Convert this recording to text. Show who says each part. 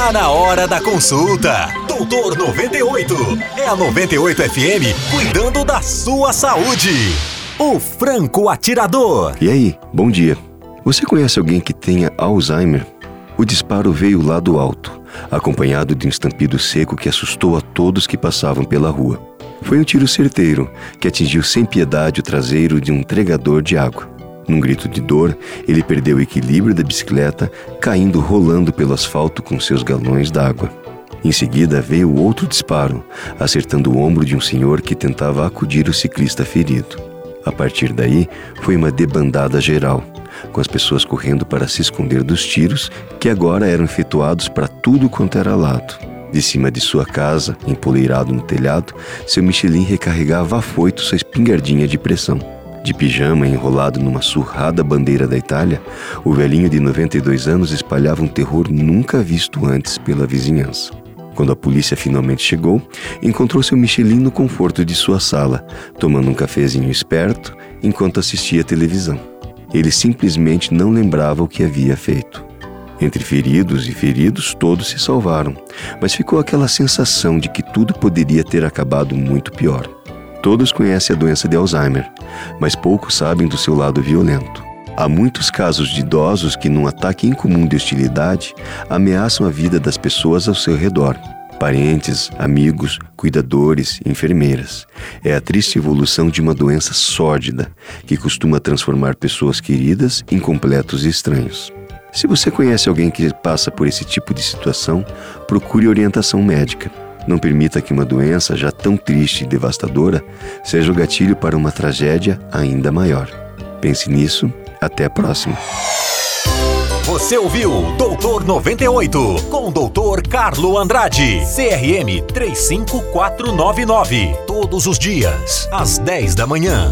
Speaker 1: Tá na hora da consulta. Doutor 98. É a 98 FM cuidando da sua saúde. O Franco Atirador.
Speaker 2: E aí, bom dia. Você conhece alguém que tenha Alzheimer? O disparo veio lá do alto, acompanhado de um estampido seco que assustou a todos que passavam pela rua. Foi um tiro certeiro que atingiu sem piedade o traseiro de um entregador de água. Num grito de dor, ele perdeu o equilíbrio da bicicleta, caindo rolando pelo asfalto com seus galões d'água. Em seguida veio outro disparo, acertando o ombro de um senhor que tentava acudir o ciclista ferido. A partir daí, foi uma debandada geral, com as pessoas correndo para se esconder dos tiros que agora eram efetuados para tudo quanto era lado. De cima de sua casa, empoleirado no telhado, seu Michelin recarregava afoito sua espingardinha de pressão. De pijama enrolado numa surrada bandeira da Itália, o velhinho de 92 anos espalhava um terror nunca visto antes pela vizinhança. Quando a polícia finalmente chegou, encontrou seu Michelin no conforto de sua sala, tomando um cafezinho esperto enquanto assistia televisão. Ele simplesmente não lembrava o que havia feito. Entre feridos e feridos, todos se salvaram, mas ficou aquela sensação de que tudo poderia ter acabado muito pior. Todos conhecem a doença de Alzheimer, mas poucos sabem do seu lado violento. Há muitos casos de idosos que, num ataque incomum de hostilidade, ameaçam a vida das pessoas ao seu redor. Parentes, amigos, cuidadores, enfermeiras. É a triste evolução de uma doença sórdida que costuma transformar pessoas queridas em completos estranhos. Se você conhece alguém que passa por esse tipo de situação, procure orientação médica. Não permita que uma doença já tão triste e devastadora seja o gatilho para uma tragédia ainda maior. Pense nisso. Até a próxima.
Speaker 1: Você ouviu Doutor 98 com o Doutor Carlo Andrade, CRM 35499. Todos os dias, às 10 da manhã.